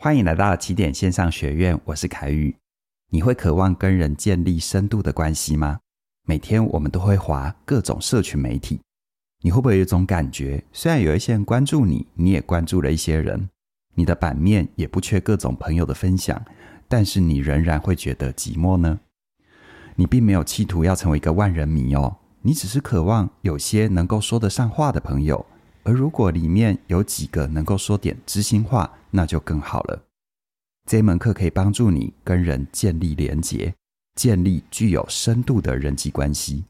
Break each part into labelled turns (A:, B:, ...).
A: 欢迎来到起点线上学院，我是凯宇。你会渴望跟人建立深度的关系吗？每天我们都会滑各种社群媒体，你会不会有一种感觉？虽然有一些人关注你，你也关注了一些人，你的版面也不缺各种朋友的分享，但是你仍然会觉得寂寞呢？你并没有企图要成为一个万人迷哦，你只是渴望有些能够说得上话的朋友。而如果里面有几个能够说点知心话，那就更好了。这门课可以帮助你跟人建立连结，建立具有深度的人际关系。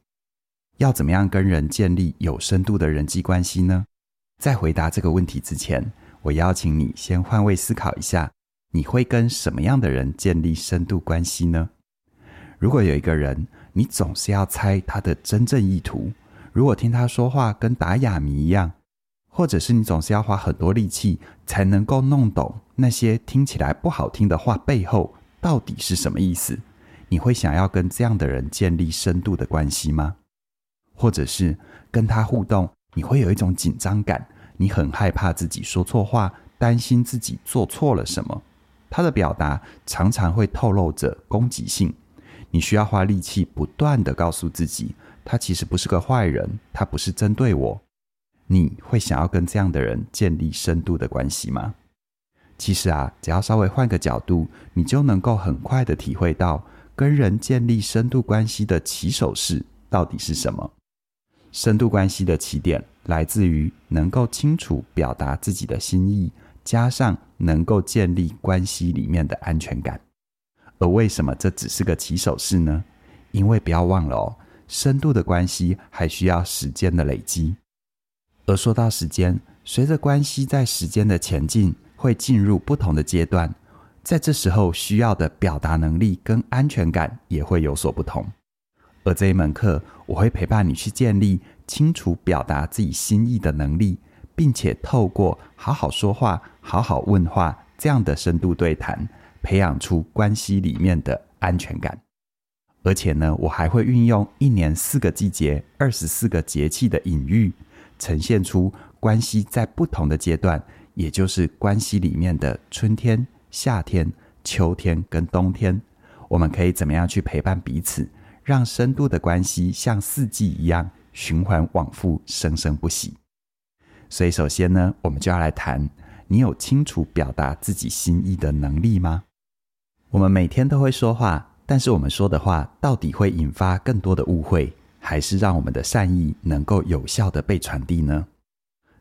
A: 要怎么样跟人建立有深度的人际关系呢？在回答这个问题之前，我邀请你先换位思考一下：你会跟什么样的人建立深度关系呢？如果有一个人，你总是要猜他的真正意图，如果听他说话跟打哑谜一样。或者是你总是要花很多力气才能够弄懂那些听起来不好听的话背后到底是什么意思？你会想要跟这样的人建立深度的关系吗？或者是跟他互动，你会有一种紧张感，你很害怕自己说错话，担心自己做错了什么？他的表达常常会透露着攻击性，你需要花力气不断地告诉自己，他其实不是个坏人，他不是针对我。你会想要跟这样的人建立深度的关系吗？其实啊，只要稍微换个角度，你就能够很快的体会到跟人建立深度关系的起手式到底是什么。深度关系的起点来自于能够清楚表达自己的心意，加上能够建立关系里面的安全感。而为什么这只是个起手式呢？因为不要忘了哦，深度的关系还需要时间的累积。而说到时间，随着关系在时间的前进，会进入不同的阶段，在这时候需要的表达能力跟安全感也会有所不同。而这一门课，我会陪伴你去建立清楚表达自己心意的能力，并且透过好好说话、好好问话这样的深度对谈，培养出关系里面的安全感。而且呢，我还会运用一年四个季节、二十四个节气的隐喻。呈现出关系在不同的阶段，也就是关系里面的春天、夏天、秋天跟冬天，我们可以怎么样去陪伴彼此，让深度的关系像四季一样循环往复、生生不息。所以，首先呢，我们就要来谈：你有清楚表达自己心意的能力吗？我们每天都会说话，但是我们说的话到底会引发更多的误会？还是让我们的善意能够有效地被传递呢？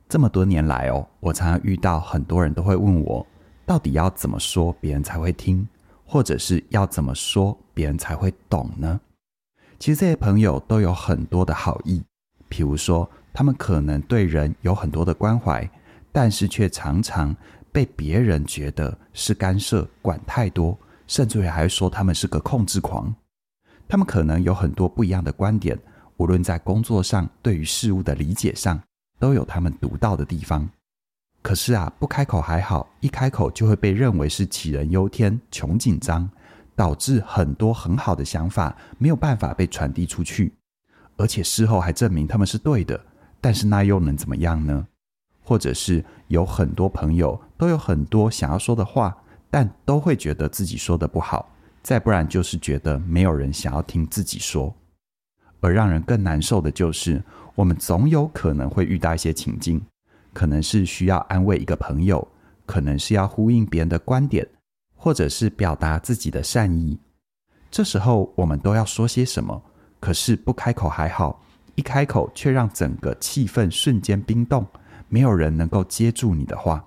A: 这么多年来哦，我常常遇到很多人都会问我，到底要怎么说别人才会听，或者是要怎么说别人才会懂呢？其实这些朋友都有很多的好意，譬如说他们可能对人有很多的关怀，但是却常常被别人觉得是干涉、管太多，甚至于还说他们是个控制狂。他们可能有很多不一样的观点。无论在工作上，对于事物的理解上，都有他们独到的地方。可是啊，不开口还好，一开口就会被认为是杞人忧天、穷紧张，导致很多很好的想法没有办法被传递出去。而且事后还证明他们是对的，但是那又能怎么样呢？或者是有很多朋友都有很多想要说的话，但都会觉得自己说的不好，再不然就是觉得没有人想要听自己说。而让人更难受的就是，我们总有可能会遇到一些情境，可能是需要安慰一个朋友，可能是要呼应别人的观点，或者是表达自己的善意。这时候我们都要说些什么？可是不开口还好，一开口却让整个气氛瞬间冰冻，没有人能够接住你的话。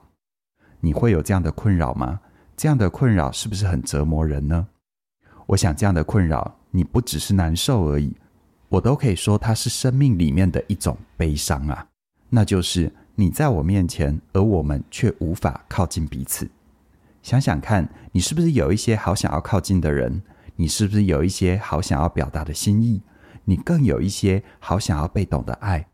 A: 你会有这样的困扰吗？这样的困扰是不是很折磨人呢？我想这样的困扰，你不只是难受而已。我都可以说，它是生命里面的一种悲伤啊，那就是你在我面前，而我们却无法靠近彼此。想想看，你是不是有一些好想要靠近的人？你是不是有一些好想要表达的心意？你更有一些好想要被懂的爱。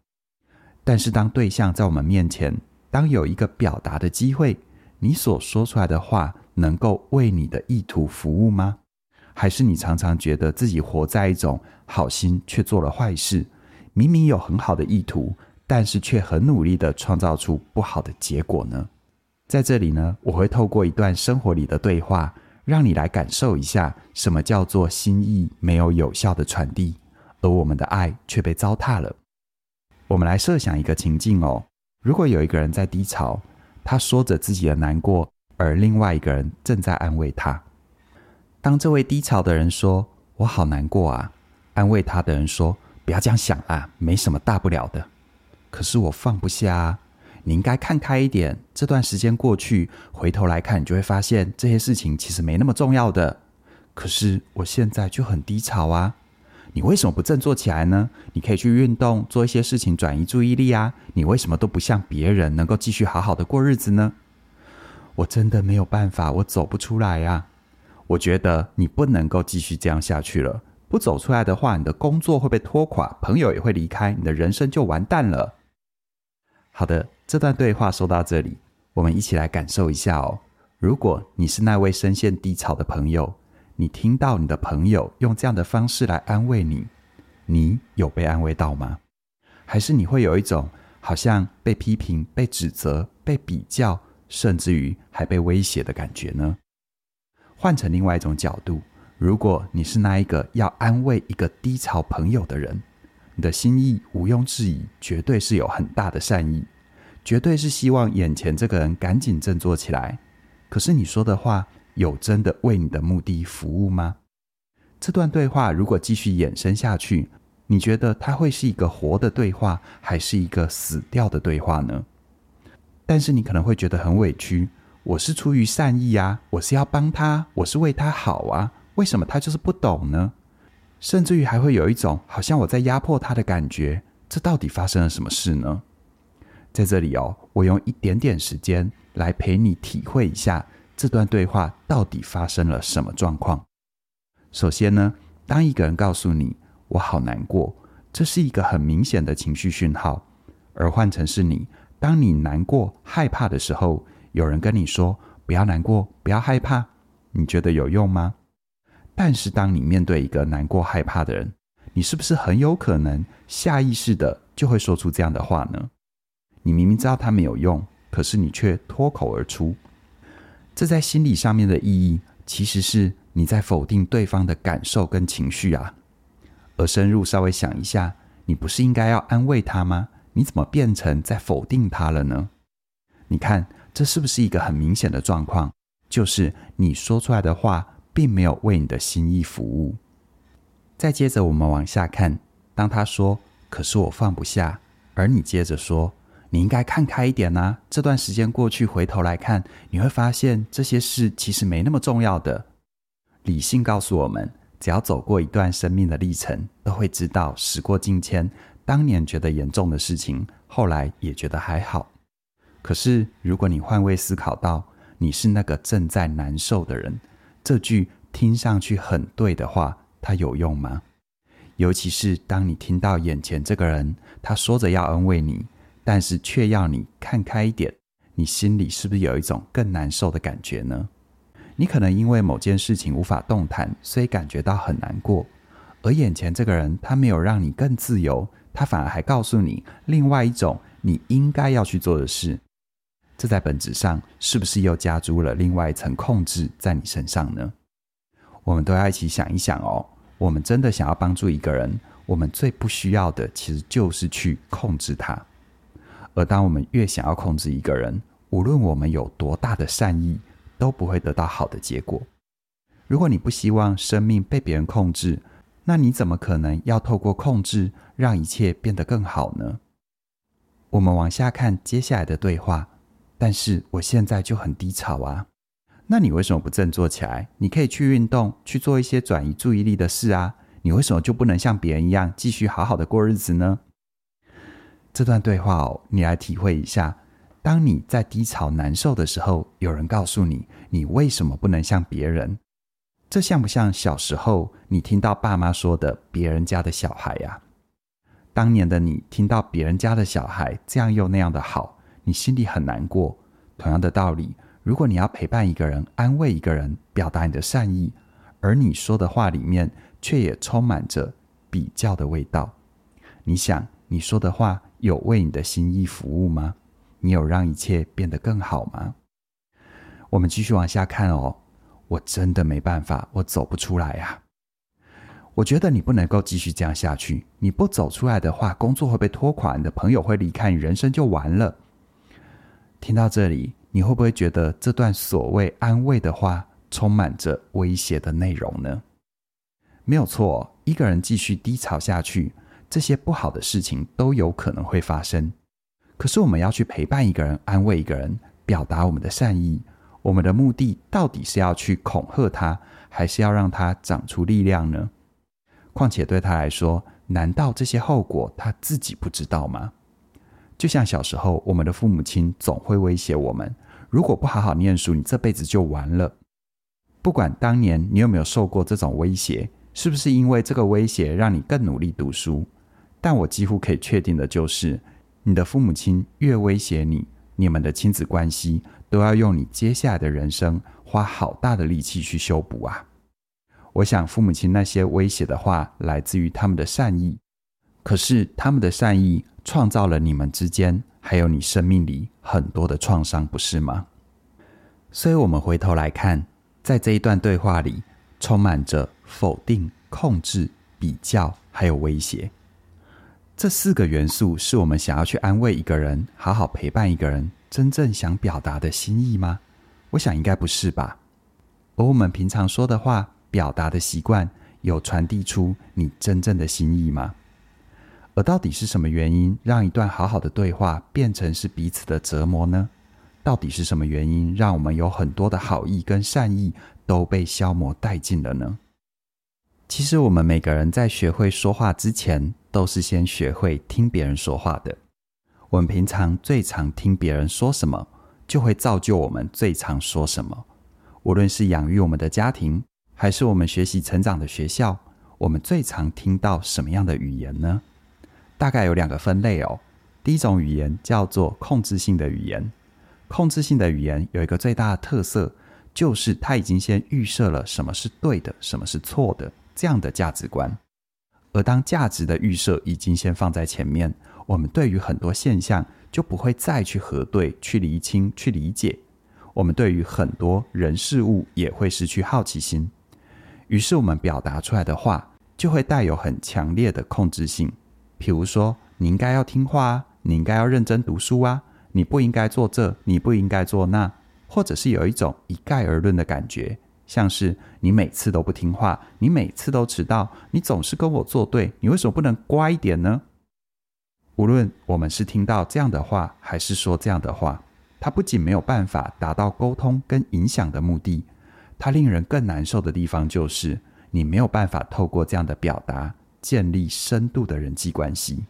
A: 但是，当对象在我们面前，当有一个表达的机会，你所说出来的话，能够为你的意图服务吗？还是你常常觉得自己活在一种好心却做了坏事，明明有很好的意图，但是却很努力地创造出不好的结果呢？在这里呢，我会透过一段生活里的对话，让你来感受一下什么叫做心意没有有效的传递，而我们的爱却被糟蹋了。我们来设想一个情境哦，如果有一个人在低潮，他说着自己的难过，而另外一个人正在安慰他。当这位低潮的人说：“我好难过啊。”安慰他的人说：“不要这样想啊，没什么大不了的。”可是我放不下啊。你应该看开一点，这段时间过去，回头来看，你就会发现这些事情其实没那么重要的。可是我现在就很低潮啊，你为什么不振作起来呢？你可以去运动，做一些事情转移注意力啊。你为什么都不像别人能够继续好好的过日子呢？我真的没有办法，我走不出来呀。我觉得你不能够继续这样下去了，不走出来的话，你的工作会被拖垮，朋友也会离开，你的人生就完蛋了。好的。这段对话说到这里，我们一起来感受一下哦。如果你是那位深陷低潮的朋友，你听到你的朋友用这样的方式来安慰你，你有被安慰到吗？还是你会有一种好像被批评、被指责、被比较，甚至于还被威胁的感觉呢？换成另外一种角度，如果你是那一个要安慰一个低潮朋友的人，你的心意毋庸置疑，绝对是有很大的善意。绝对是希望眼前这个人赶紧振作起来。可是你说的话有真的为你的目的服务吗？这段对话如果继续衍生下去，你觉得它会是一个活的对话，还是一个死掉的对话呢？但是你可能会觉得很委屈。我是出于善意啊，我是要帮他，我是为他好啊，为什么他就是不懂呢？甚至于还会有一种好像我在压迫他的感觉。这到底发生了什么事呢？在这里哦，我用一点点时间来陪你体会一下这段对话到底发生了什么状况。首先呢，当一个人告诉你“我好难过”，这是一个很明显的情绪讯号。而换成是你，当你难过、害怕的时候，有人跟你说“不要难过，不要害怕”，你觉得有用吗？但是当你面对一个难过、害怕的人，你是不是很有可能下意识的就会说出这样的话呢？你明明知道它没有用，可是你却脱口而出。这在心理上面的意义，其实是你在否定对方的感受跟情绪啊。而深入稍微想一下，你不是应该要安慰他吗？你怎么变成在否定他了呢？你看，这是不是一个很明显的状况？就是你说出来的话，并没有为你的心意服务。再接着我们往下看，当他说：“可是我放不下。”而你接着说。你应该看开一点呐、啊。这段时间过去，回头来看，你会发现这些事其实没那么重要的。理性告诉我们，只要走过一段生命的历程，都会知道时过境迁。当年觉得严重的事情，后来也觉得还好。可是，如果你换位思考到你是那个正在难受的人，这句听上去很对的话，它有用吗？尤其是当你听到眼前这个人，他说着要安慰你。但是却要你看开一点，你心里是不是有一种更难受的感觉呢？你可能因为某件事情无法动弹，所以感觉到很难过。而眼前这个人，他没有让你更自由，他反而还告诉你另外一种你应该要去做的事。这在本质上是不是又加诸了另外一层控制在你身上呢？我们都要一起想一想哦。我们真的想要帮助一个人，我们最不需要的其实就是去控制他。而当我们越想要控制一个人，无论我们有多大的善意，都不会得到好的结果。如果你不希望生命被别人控制，那你怎么可能要透过控制让一切变得更好呢？我们往下看接下来的对话。但是我现在就很低潮啊，那你为什么不振作起来？你可以去运动，去做一些转移注意力的事啊。你为什么就不能像别人一样继续好好的过日子呢？这段对话哦，你来体会一下。当你在低潮难受的时候，有人告诉你，你为什么不能像别人？这像不像小时候你听到爸妈说的“别人家的小孩”呀？当年的你听到别人家的小孩这样又那样的好，你心里很难过。同样的道理，如果你要陪伴一个人、安慰一个人、表达你的善意，而你说的话里面却也充满着比较的味道，你想你说的话，有为你的心意服务吗？你有让一切变得更好吗？我们继续往下看哦。我真的没办法，我走不出来呀。我觉得你不能够继续这样下去。你不走出来的话，工作会被拖垮，你的朋友会离开你，人生就完了。听到这里，你会不会觉得这段所谓安慰的话充满着威胁的内容呢？没有错，一个人继续低潮下去，这些不好的事情都有可能会发生。可是我们要去陪伴一个人，安慰一个人，表达我们的善意。我们的目的到底是要去恐吓他，还是要让他长出力量呢？况且对他来说，难道这些后果他自己不知道吗？就像小时候，我们的父母亲总会威胁我们：如果不好好念书，你这辈子就完了。不管当年你有没有受过这种威胁，是不是因为这个威胁让你更努力读书？但我几乎可以确定的就是，你的父母亲越威胁你，你们的亲子关系。都要用你接下来的人生花好大的力气去修补啊！我想父母亲那些威胁的话来自于他们的善意，可是他们的善意创造了你们之间还有你生命里很多的创伤，不是吗？所以，我们回头来看，在这一段对话里，充满着否定、控制、比较，还有威胁。这四个元素是我们想要去安慰一个人、好好陪伴一个人，真正想表达的心意吗？我想应该不是吧。而我们平常说的话、表达的习惯，有传递出你真正的心意吗？而到底是什么原因，让一段好好的对话变成是彼此的折磨呢？到底是什么原因，让我们有很多的好意跟善意都被消磨殆尽了呢？其实，我们每个人在学会说话之前，都是先学会听别人说话的。我们平常最常听别人说什么，就会造就我们最常说什么。无论是养育我们的家庭，还是我们学习成长的学校，我们最常听到什么样的语言呢？大概有两个分类哦。第一种语言叫做控制性的语言。控制性的语言有一个最大的特色，就是它已经先预设了什么是对的，什么是错的这样的价值观。而当价值的预设已经先放在前面，我们对于很多现象就不会再去核对、去厘清、去理解。我们对于很多人事物也会失去好奇心。于是我们表达出来的话就会带有很强烈的控制性。譬如说，你应该要听话啊，你应该要认真读书啊，你不应该做这，你不应该做那，或者是有一种一概而论的感觉。像是你每次都不听话，你每次都迟到，你总是跟我作对，你为什么不能乖一点呢？无论我们是听到这样的话，还是说这样的话，它不仅没有办法达到沟通跟影响的目的，它令人更难受的地方就是你没有办法透过这样的表达建立深度的人际关系。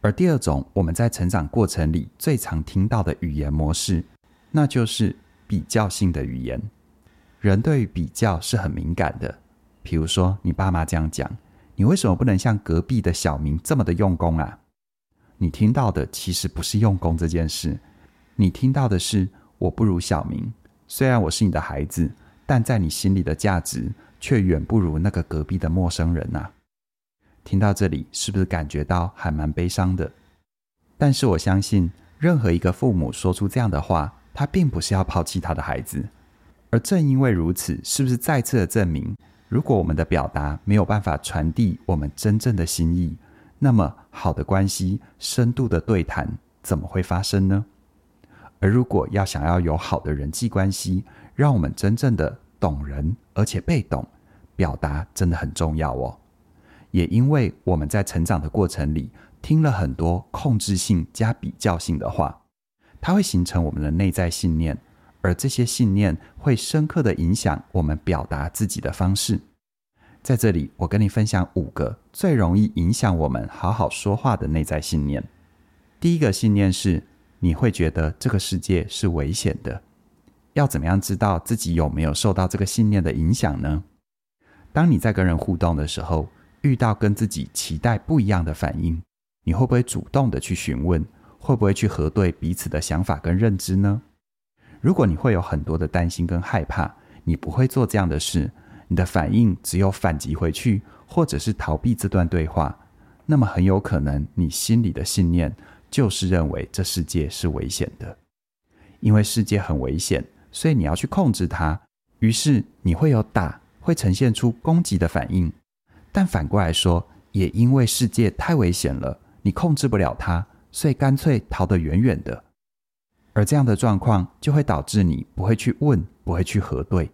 A: 而第二种我们在成长过程里最常听到的语言模式，那就是比较性的语言。人对于比较是很敏感的，比如说你爸妈这样讲，你为什么不能像隔壁的小明这么的用功啊？你听到的其实不是用功这件事，你听到的是我不如小明，虽然我是你的孩子，但在你心里的价值却远不如那个隔壁的陌生人啊。听到这里，是不是感觉到还蛮悲伤的？但是我相信，任何一个父母说出这样的话，他并不是要抛弃他的孩子。而正因为如此，是不是再次的证明，如果我们的表达没有办法传递我们真正的心意，那么好的关系、深度的对谈怎么会发生呢？而如果要想要有好的人际关系，让我们真正的懂人而且被懂，表达真的很重要哦。也因为我们在成长的过程里听了很多控制性加比较性的话，它会形成我们的内在信念。而这些信念会深刻的影响我们表达自己的方式。在这里，我跟你分享五个最容易影响我们好好说话的内在信念。第一个信念是，你会觉得这个世界是危险的。要怎么样知道自己有没有受到这个信念的影响呢？当你在跟人互动的时候，遇到跟自己期待不一样的反应，你会不会主动的去询问？会不会去核对彼此的想法跟认知呢？如果你会有很多的担心跟害怕，你不会做这样的事，你的反应只有反击回去，或者是逃避这段对话，那么很有可能你心里的信念就是认为这世界是危险的，因为世界很危险，所以你要去控制它。于是你会有打，会呈现出攻击的反应。但反过来说，也因为世界太危险了，你控制不了它，所以干脆逃得远远的。而这样的状况就会导致你不会去问，不会去核对。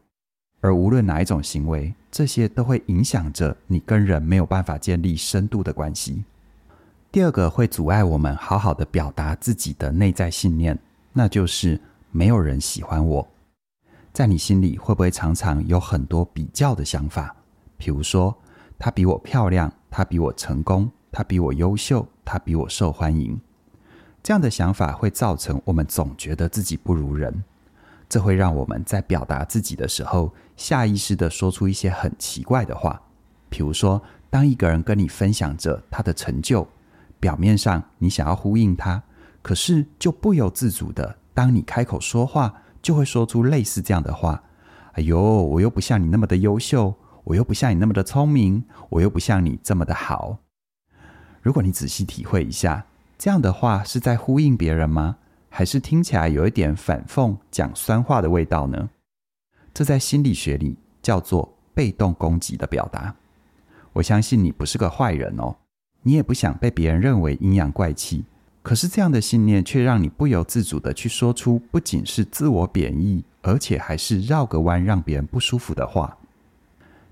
A: 而无论哪一种行为，这些都会影响着你跟人没有办法建立深度的关系。第二个会阻碍我们好好的表达自己的内在信念，那就是没有人喜欢我。在你心里会不会常常有很多比较的想法？比如说，他比我漂亮，他比我成功，他比我优秀，他比我受欢迎。这样的想法会造成我们总觉得自己不如人，这会让我们在表达自己的时候，下意识地说出一些很奇怪的话。比如说，当一个人跟你分享着他的成就，表面上你想要呼应他，可是就不由自主的，当你开口说话，就会说出类似这样的话：“哎呦，我又不像你那么的优秀，我又不像你那么的聪明，我又不像你这么的好。”如果你仔细体会一下，这样的话是在呼应别人吗？还是听起来有一点反讽、讲酸话的味道呢？这在心理学里叫做被动攻击的表达。我相信你不是个坏人哦。你也不想被别人认为阴阳怪气，可是这样的信念却让你不由自主地去说出不仅是自我贬义，而且还是绕个弯让别人不舒服的话。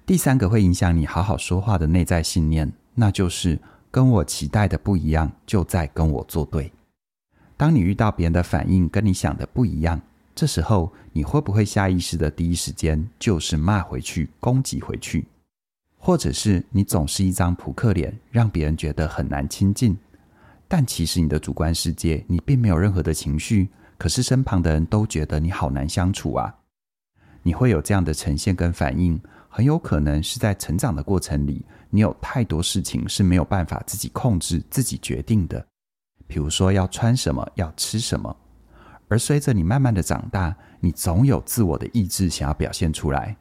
A: 第三个会影响你好好说话的内在信念，那就是跟我期待的不一样，就在跟我作对。当你遇到别人的反应跟你想的不一样，这时候你会不会下意识的第一时间就是骂回去、攻击回去？或者是你总是一张扑克脸，让别人觉得很难亲近，但其实你的主观世界你并没有任何的情绪，可是身旁的人都觉得你好难相处啊。你会有这样的呈现跟反应，很有可能是在成长的过程里，你有太多事情是没有办法自己控制、自己决定的，比如说要穿什么、要吃什么，而随着你慢慢的长大，你总有自我的意志想要表现出来。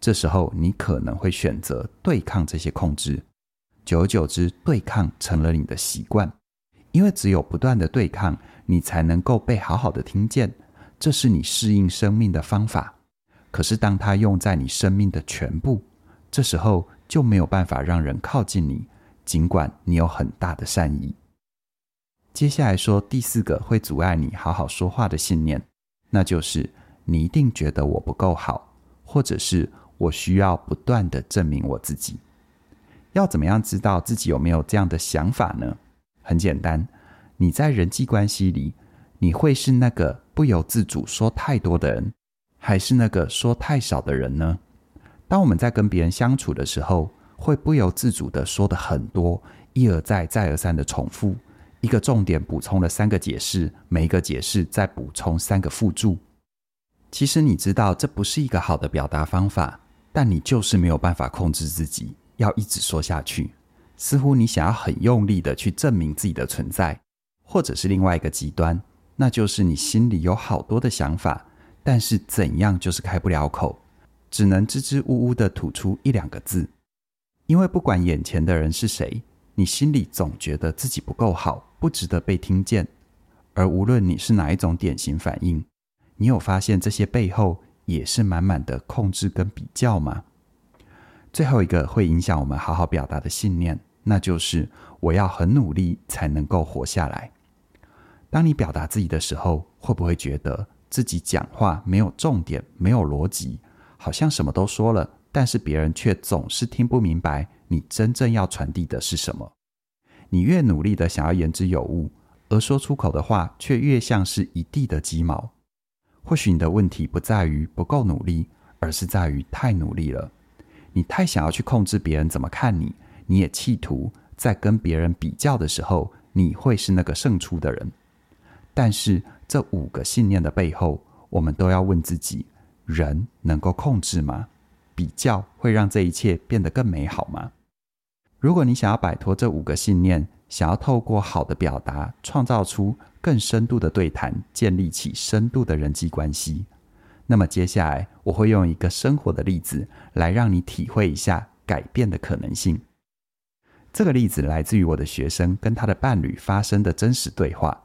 A: 这时候，你可能会选择对抗这些控制，久而久之，对抗成了你的习惯。因为只有不断的对抗，你才能够被好好的听见，这是你适应生命的方法。可是，当它用在你生命的全部，这时候就没有办法让人靠近你，尽管你有很大的善意。接下来说第四个会阻碍你好好说话的信念，那就是你一定觉得我不够好，或者是。我需要不断的证明我自己。要怎么样知道自己有没有这样的想法呢？很简单，你在人际关系里，你会是那个不由自主说太多的人，还是那个说太少的人呢？当我们在跟别人相处的时候，会不由自主地说的很多，一而再、再而三的重复，一个重点补充了三个解释，每一个解释再补充三个附注。其实你知道这不是一个好的表达方法。但你就是没有办法控制自己，要一直说下去。似乎你想要很用力的去证明自己的存在，或者是另外一个极端，那就是你心里有好多的想法，但是怎样就是开不了口，只能支支吾吾的吐出一两个字。因为不管眼前的人是谁，你心里总觉得自己不够好，不值得被听见。而无论你是哪一种典型反应，你有发现这些背后，也是满满的控制跟比较吗？最后一个会影响我们好好表达的信念，那就是我要很努力才能够活下来。当你表达自己的时候，会不会觉得自己讲话没有重点、没有逻辑，好像什么都说了，但是别人却总是听不明白你真正要传递的是什么？你越努力的想要言之有物，而说出口的话却越像是一地的鸡毛。或许你的问题不在于不够努力，而是在于太努力了。你太想要去控制别人怎么看你，你也企图在跟别人比较的时候，你会是那个胜出的人。但是这五个信念的背后，我们都要问自己：人能够控制吗？比较会让这一切变得更美好吗？如果你想要摆脱这五个信念，想要透过好的表达，创造出更深度的对谈，建立起深度的人际关系。那么接下来我会用一个生活的例子来让你体会一下改变的可能性。这个例子来自于我的学生跟他的伴侣发生的真实对话。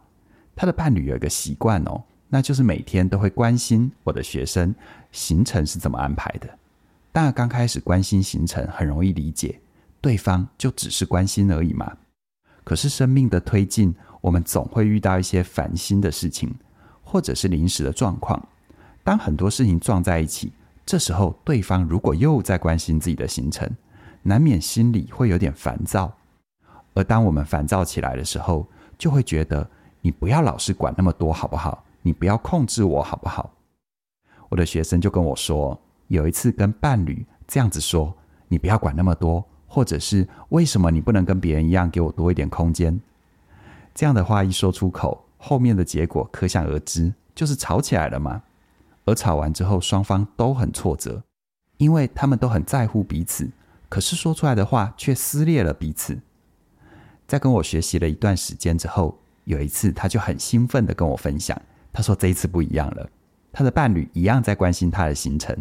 A: 他的伴侣有一个习惯哦，那就是每天都会关心我的学生行程是怎么安排的。当然，刚开始关心行程很容易理解，对方就只是关心而已嘛。可是生命的推进，我们总会遇到一些烦心的事情，或者是临时的状况。当很多事情撞在一起，这时候对方如果又在关心自己的行程，难免心里会有点烦躁。而当我们烦躁起来的时候，就会觉得你不要老是管那么多，好不好？你不要控制我，好不好？我的学生就跟我说，有一次跟伴侣这样子说：“你不要管那么多，或者是为什么你不能跟别人一样，给我多一点空间？”这样的话一说出口，后面的结果可想而知，就是吵起来了嘛。而吵完之后，双方都很挫折，因为他们都很在乎彼此，可是说出来的话却撕裂了彼此。在跟我学习了一段时间之后，有一次他就很兴奋的跟我分享，他说这一次不一样了，他的伴侣一样在关心他的行程，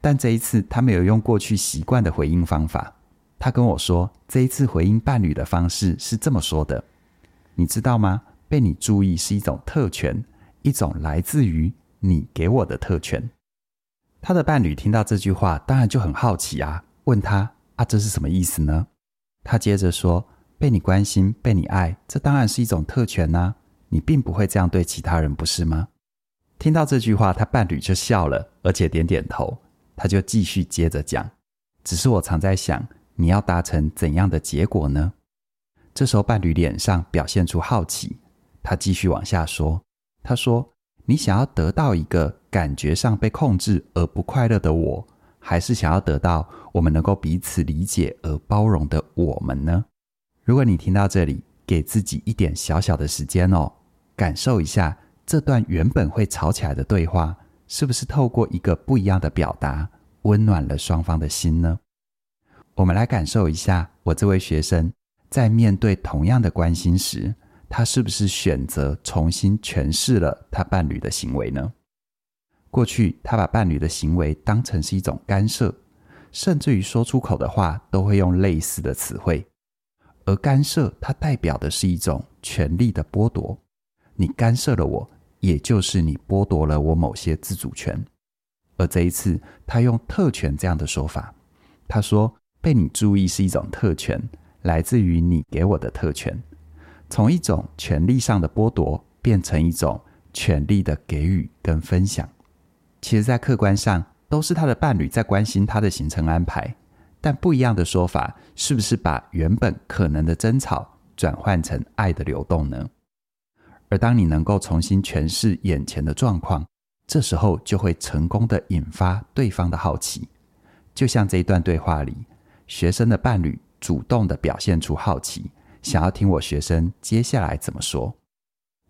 A: 但这一次他没有用过去习惯的回应方法。他跟我说，这一次回应伴侣的方式是这么说的：“你知道吗？被你注意是一种特权，一种来自于你给我的特权。”他的伴侣听到这句话，当然就很好奇啊，问他：“啊，这是什么意思呢？”他接着说。被你关心，被你爱，这当然是一种特权呐。你并不会这样对其他人，不是吗？听到这句话，他伴侣就笑了，而且点点头。他就继续接着讲：“只是我常在想，你要达成怎样的结果呢？”这时候，伴侣脸上表现出好奇。他继续往下说：“他说，你想要得到一个感觉上被控制而不快乐的我，还是想要得到我们能够彼此理解而包容的我们呢？”如果你听到这里，给自己一点小小的时间哦，感受一下这段原本会吵起来的对话，是不是透过一个不一样的表达，温暖了双方的心呢？我们来感受一下，我这位学生在面对同样的关心时，他是不是选择重新诠释了他伴侣的行为呢？过去，他把伴侣的行为当成是一种干涉，甚至于说出口的话都会用类似的词汇。而干涉，它代表的是一种权力的剥夺。你干涉了我，也就是你剥夺了我某些自主权。而这一次，他用特权这样的说法，他说：“被你注意是一种特权，来自于你给我的特权。从一种权力上的剥夺，变成一种权力的给予跟分享。其实，在客观上，都是他的伴侣在关心他的行程安排。”但不一样的说法，是不是把原本可能的争吵转换成爱的流动呢？而当你能够重新诠释眼前的状况，这时候就会成功的引发对方的好奇。就像这一段对话里，学生的伴侣主动的表现出好奇，想要听我学生接下来怎么说。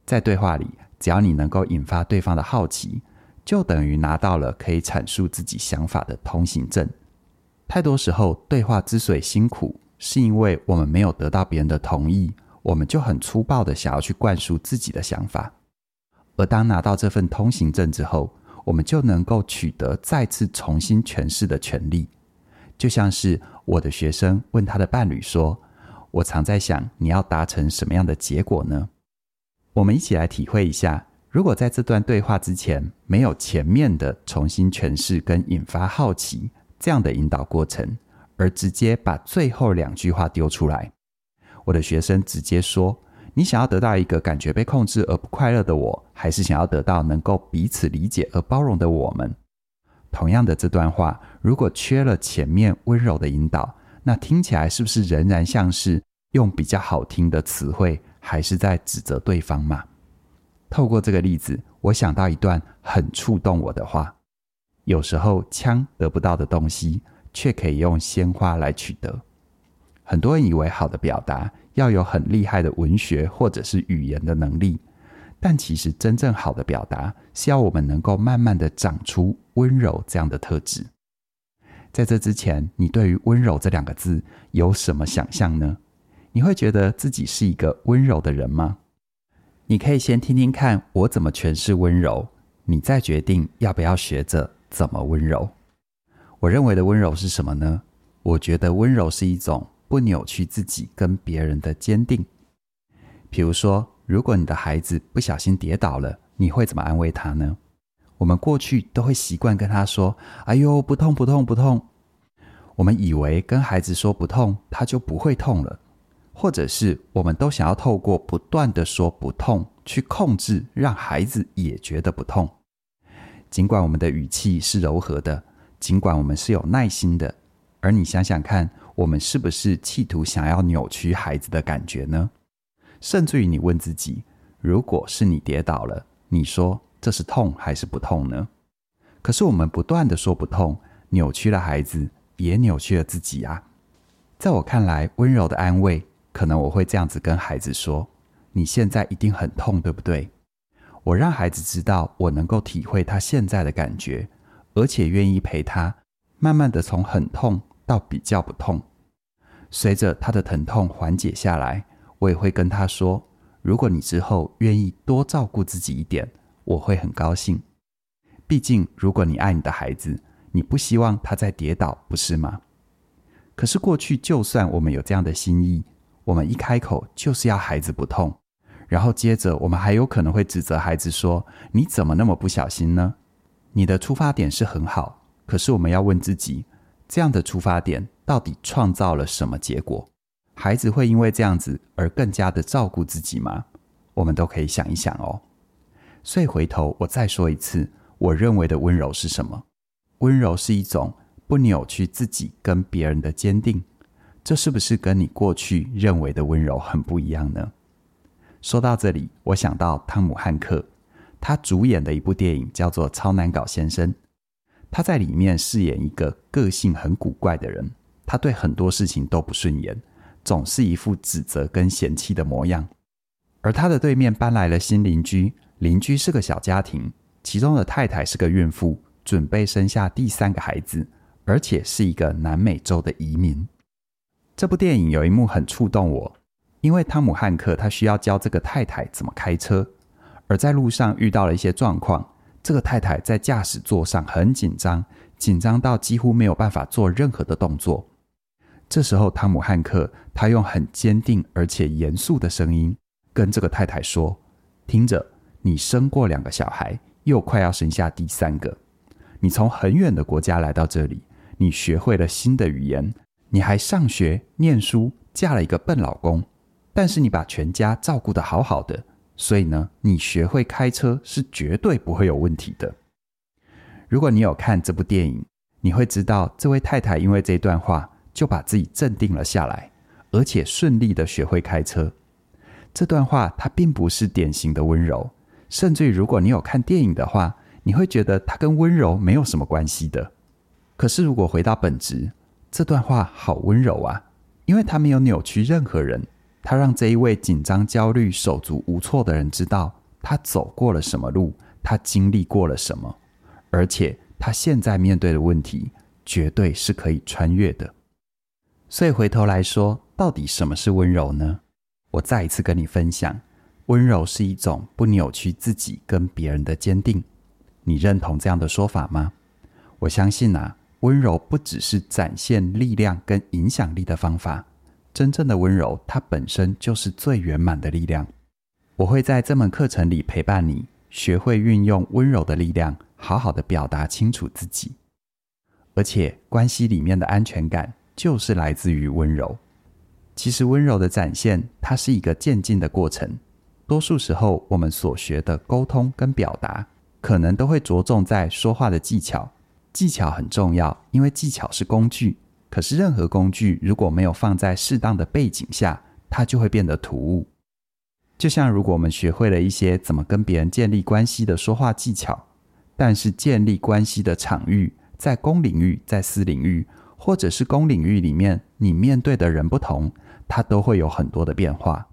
A: 在对话里，只要你能够引发对方的好奇，就等于拿到了可以阐述自己想法的通行证。太多时候，对话之所以辛苦，是因为我们没有得到别人的同意，我们就很粗暴的想要去灌输自己的想法。而当拿到这份通行证之后，我们就能够取得再次重新诠释的权利。就像是我的学生问他的伴侣说：“我常在想，你要达成什么样的结果呢？”我们一起来体会一下，如果在这段对话之前没有前面的重新诠释跟引发好奇。这样的引导过程，而直接把最后两句话丢出来。我的学生直接说：“你想要得到一个感觉被控制而不快乐的我，还是想要得到能够彼此理解而包容的我们？”同样的这段话，如果缺了前面温柔的引导，那听起来是不是仍然像是用比较好听的词汇，还是在指责对方嘛？透过这个例子，我想到一段很触动我的话。有时候，枪得不到的东西，却可以用鲜花来取得。很多人以为好的表达要有很厉害的文学或者是语言的能力，但其实真正好的表达是要我们能够慢慢的长出温柔这样的特质。在这之前，你对于温柔这两个字有什么想象呢？你会觉得自己是一个温柔的人吗？你可以先听听看我怎么诠释温柔，你再决定要不要学着。怎么温柔？我认为的温柔是什么呢？我觉得温柔是一种不扭曲自己跟别人的坚定。比如说，如果你的孩子不小心跌倒了，你会怎么安慰他呢？我们过去都会习惯跟他说：“哎呦，不痛，不痛，不痛。”我们以为跟孩子说不痛，他就不会痛了，或者是我们都想要透过不断的说不痛，去控制让孩子也觉得不痛。尽管我们的语气是柔和的，尽管我们是有耐心的，而你想想看，我们是不是企图想要扭曲孩子的感觉呢？甚至于你问自己：如果是你跌倒了，你说这是痛还是不痛呢？可是我们不断的说不痛，扭曲了孩子，也扭曲了自己啊。在我看来，温柔的安慰，可能我会这样子跟孩子说：你现在一定很痛，对不对？我让孩子知道，我能够体会他现在的感觉，而且愿意陪他，慢慢的从很痛到比较不痛。随着他的疼痛缓解下来，我也会跟他说：如果你之后愿意多照顾自己一点，我会很高兴。毕竟，如果你爱你的孩子，你不希望他再跌倒，不是吗？可是过去，就算我们有这样的心意，我们一开口就是要孩子不痛。然后接着，我们还有可能会指责孩子说：“你怎么那么不小心呢？”你的出发点是很好，可是我们要问自己：这样的出发点到底创造了什么结果？孩子会因为这样子而更加的照顾自己吗？我们都可以想一想哦。所以回头我再说一次，我认为的温柔是什么？温柔是一种不扭曲自己跟别人的坚定。这是不是跟你过去认为的温柔很不一样呢？说到这里，我想到汤姆汉克，他主演的一部电影叫做《超难搞先生》。他在里面饰演一个个性很古怪的人，他对很多事情都不顺眼，总是一副指责跟嫌弃的模样。而他的对面搬来了新邻居，邻居是个小家庭，其中的太太是个孕妇，准备生下第三个孩子，而且是一个南美洲的移民。这部电影有一幕很触动我。因为汤姆汉克他需要教这个太太怎么开车，而在路上遇到了一些状况，这个太太在驾驶座上很紧张，紧张到几乎没有办法做任何的动作。这时候，汤姆汉克他用很坚定而且严肃的声音跟这个太太说：“听着，你生过两个小孩，又快要生下第三个，你从很远的国家来到这里，你学会了新的语言，你还上学念书，嫁了一个笨老公。”但是你把全家照顾得好好的，所以呢，你学会开车是绝对不会有问题的。如果你有看这部电影，你会知道这位太太因为这段话就把自己镇定了下来，而且顺利的学会开车。这段话它并不是典型的温柔，甚至于如果你有看电影的话，你会觉得它跟温柔没有什么关系的。可是如果回到本质，这段话好温柔啊，因为它没有扭曲任何人。他让这一位紧张、焦虑、手足无措的人知道，他走过了什么路，他经历过了什么，而且他现在面对的问题绝对是可以穿越的。所以回头来说，到底什么是温柔呢？我再一次跟你分享，温柔是一种不扭曲自己跟别人的坚定。你认同这样的说法吗？我相信啊，温柔不只是展现力量跟影响力的方法。真正的温柔，它本身就是最圆满的力量。我会在这门课程里陪伴你，学会运用温柔的力量，好好的表达清楚自己。而且，关系里面的安全感就是来自于温柔。其实，温柔的展现，它是一个渐进的过程。多数时候，我们所学的沟通跟表达，可能都会着重在说话的技巧。技巧很重要，因为技巧是工具。可是，任何工具如果没有放在适当的背景下，它就会变得突兀。就像如果我们学会了一些怎么跟别人建立关系的说话技巧，但是建立关系的场域在公领域、在私领域，或者是公领域里面，你面对的人不同，它都会有很多的变化。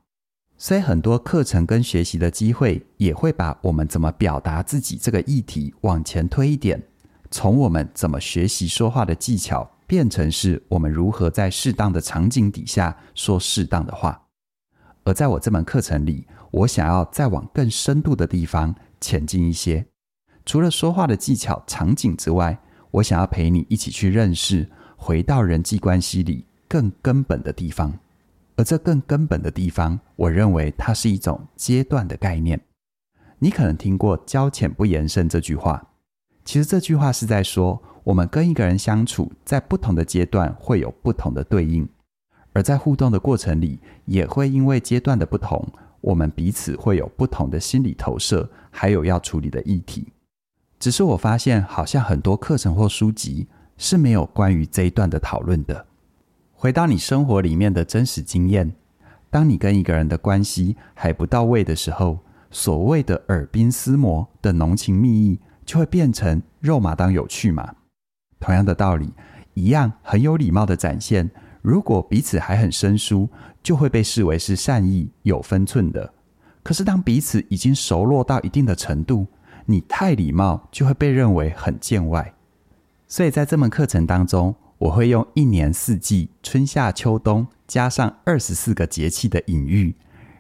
A: 所以，很多课程跟学习的机会也会把我们怎么表达自己这个议题往前推一点，从我们怎么学习说话的技巧。变成是我们如何在适当的场景底下说适当的话，而在我这门课程里，我想要再往更深度的地方前进一些。除了说话的技巧、场景之外，我想要陪你一起去认识，回到人际关系里更根本的地方。而这更根本的地方，我认为它是一种阶段的概念。你可能听过“交浅不言深”这句话。其实这句话是在说，我们跟一个人相处，在不同的阶段会有不同的对应，而在互动的过程里，也会因为阶段的不同，我们彼此会有不同的心理投射，还有要处理的议题。只是我发现，好像很多课程或书籍是没有关于这一段的讨论的。回到你生活里面的真实经验，当你跟一个人的关系还不到位的时候，所谓的耳鬓厮磨的浓情蜜意，就会变成肉麻当有趣嘛。同样的道理，一样很有礼貌的展现，如果彼此还很生疏，就会被视为是善意、有分寸的。可是当彼此已经熟络到一定的程度，你太礼貌就会被认为很见外。所以在这门课程当中，我会用一年四季、春夏秋冬，加上二十四个节气的隐喻，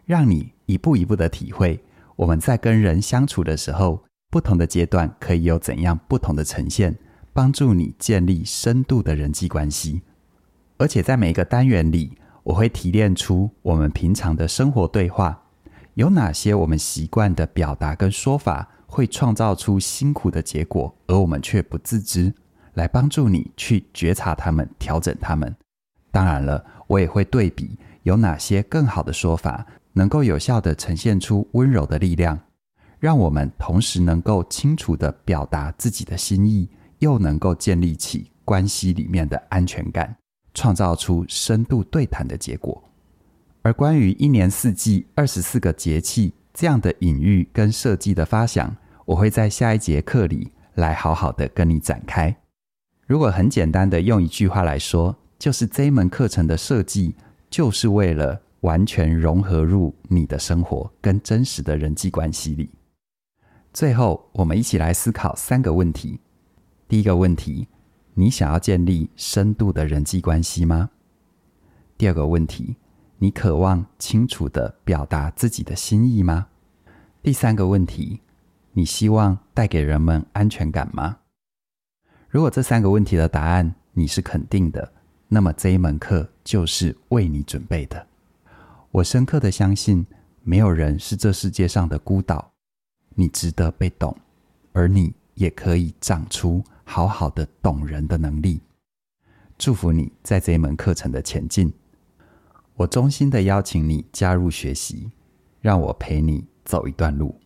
A: 让你一步一步的体会我们在跟人相处的时候，不同的阶段可以有怎样不同的呈现，帮助你建立深度的人际关系。而且在每一个单元里，我会提炼出我们平常的生活对话，有哪些我们习惯的表达跟说法，会创造出辛苦的结果，而我们却不自知，来帮助你去觉察他们，调整他们。当然了，我也会对比有哪些更好的说法，能够有效地呈现出温柔的力量。让我们同时能够清楚地表达自己的心意，又能够建立起关系里面的安全感，创造出深度对谈的结果。而关于一年四季、二十四个节气这样的隐喻跟设计的发想，我会在下一节课里来好好的跟你展开。如果很简单的用一句话来说，就是这一门课程的设计，就是为了完全融合入你的生活跟真实的人际关系里。最后，我们一起来思考三个问题。第一个问题，你想要建立深度的人际关系吗？第二个问题，你渴望清楚的表达自己的心意吗？第三个问题，你希望带给人们安全感吗？如果这三个问题的答案你是肯定的，那么这一门课就是为你准备的。我深刻的相信，没有人是这世界上的孤岛。你值得被懂，而你也可以长出好好的懂人的能力。祝福你在这一门课程的前进。我衷心的邀请你加入学习，让我陪你走一段路。